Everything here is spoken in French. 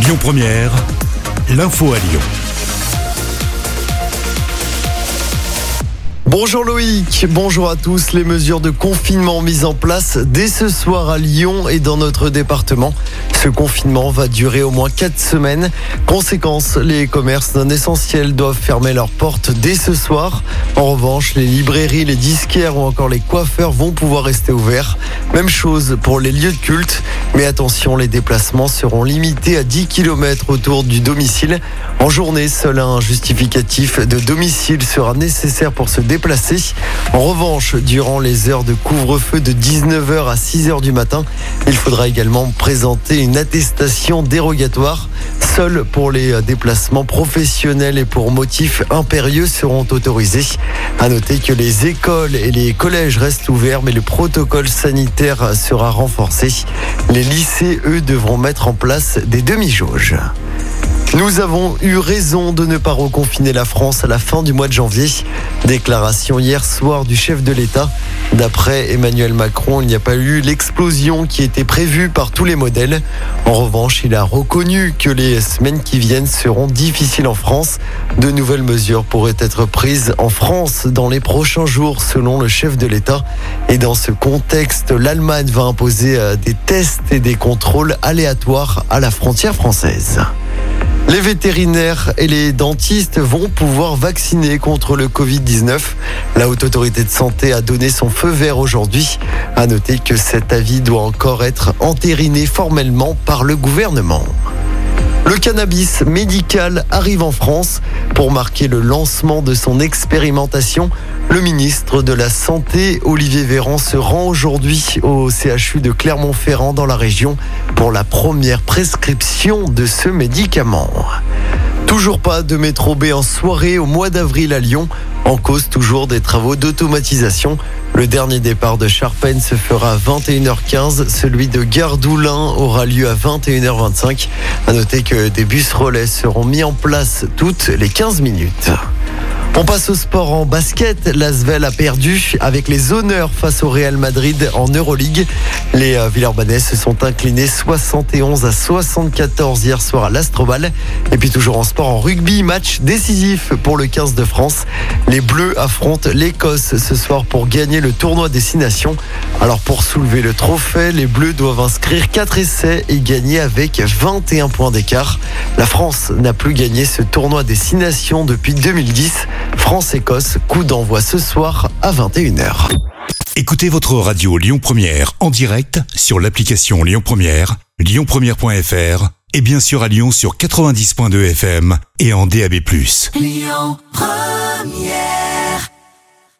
Lyon Première, l'info à Lyon. Bonjour Loïc, bonjour à tous. Les mesures de confinement mises en place dès ce soir à Lyon et dans notre département. Ce confinement va durer au moins 4 semaines. Conséquence, les commerces non essentiels doivent fermer leurs portes dès ce soir. En revanche, les librairies, les disquaires ou encore les coiffeurs vont pouvoir rester ouverts. Même chose pour les lieux de culte. Mais attention, les déplacements seront limités à 10 km autour du domicile. En journée, seul un justificatif de domicile sera nécessaire pour se déplacer. En revanche, durant les heures de couvre-feu de 19h à 6h du matin, il faudra également présenter une attestation dérogatoire. Seuls pour les déplacements professionnels et pour motifs impérieux seront autorisés. À noter que les écoles et les collèges restent ouverts, mais le protocole sanitaire sera renforcé. Les lycées, eux, devront mettre en place des demi-jauges. Nous avons eu raison de ne pas reconfiner la France à la fin du mois de janvier. Déclaration hier soir du chef de l'État. D'après Emmanuel Macron, il n'y a pas eu l'explosion qui était prévue par tous les modèles. En revanche, il a reconnu que les semaines qui viennent seront difficiles en France. De nouvelles mesures pourraient être prises en France dans les prochains jours, selon le chef de l'État. Et dans ce contexte, l'Allemagne va imposer euh, des tests et des contrôles aléatoires à la frontière française. Les vétérinaires et les dentistes vont pouvoir vacciner contre le Covid-19. La Haute Autorité de Santé a donné son feu vert aujourd'hui. À noter que cet avis doit encore être entériné formellement par le gouvernement. Le cannabis médical arrive en France pour marquer le lancement de son expérimentation. Le ministre de la Santé, Olivier Véran, se rend aujourd'hui au CHU de Clermont-Ferrand dans la région pour la première prescription de ce médicament. Toujours pas de métro B en soirée au mois d'avril à Lyon. En cause toujours des travaux d'automatisation. Le dernier départ de Charpennes se fera à 21h15. Celui de Gardoulin aura lieu à 21h25. À noter que des bus relais seront mis en place toutes les 15 minutes. On passe au sport en basket. L'Asvel a perdu avec les honneurs face au Real Madrid en Euroleague. Les euh, Villeurbanais se sont inclinés 71 à 74 hier soir à l'Astrobal. Et puis toujours en sport en rugby, match décisif pour le 15 de France. Les Bleus affrontent l'Écosse ce soir pour gagner le tournoi Destination. Alors pour soulever le trophée, les Bleus doivent inscrire 4 essais et gagner avec 21 points d'écart. La France n'a plus gagné ce tournoi Destination depuis 2010. France-Écosse, coup d'envoi ce soir à 21h. Écoutez votre radio Lyon Première en direct sur l'application Lyon Première, lyonpremière.fr et bien sûr à Lyon sur 90.2 FM et en DAB+. Lyon Première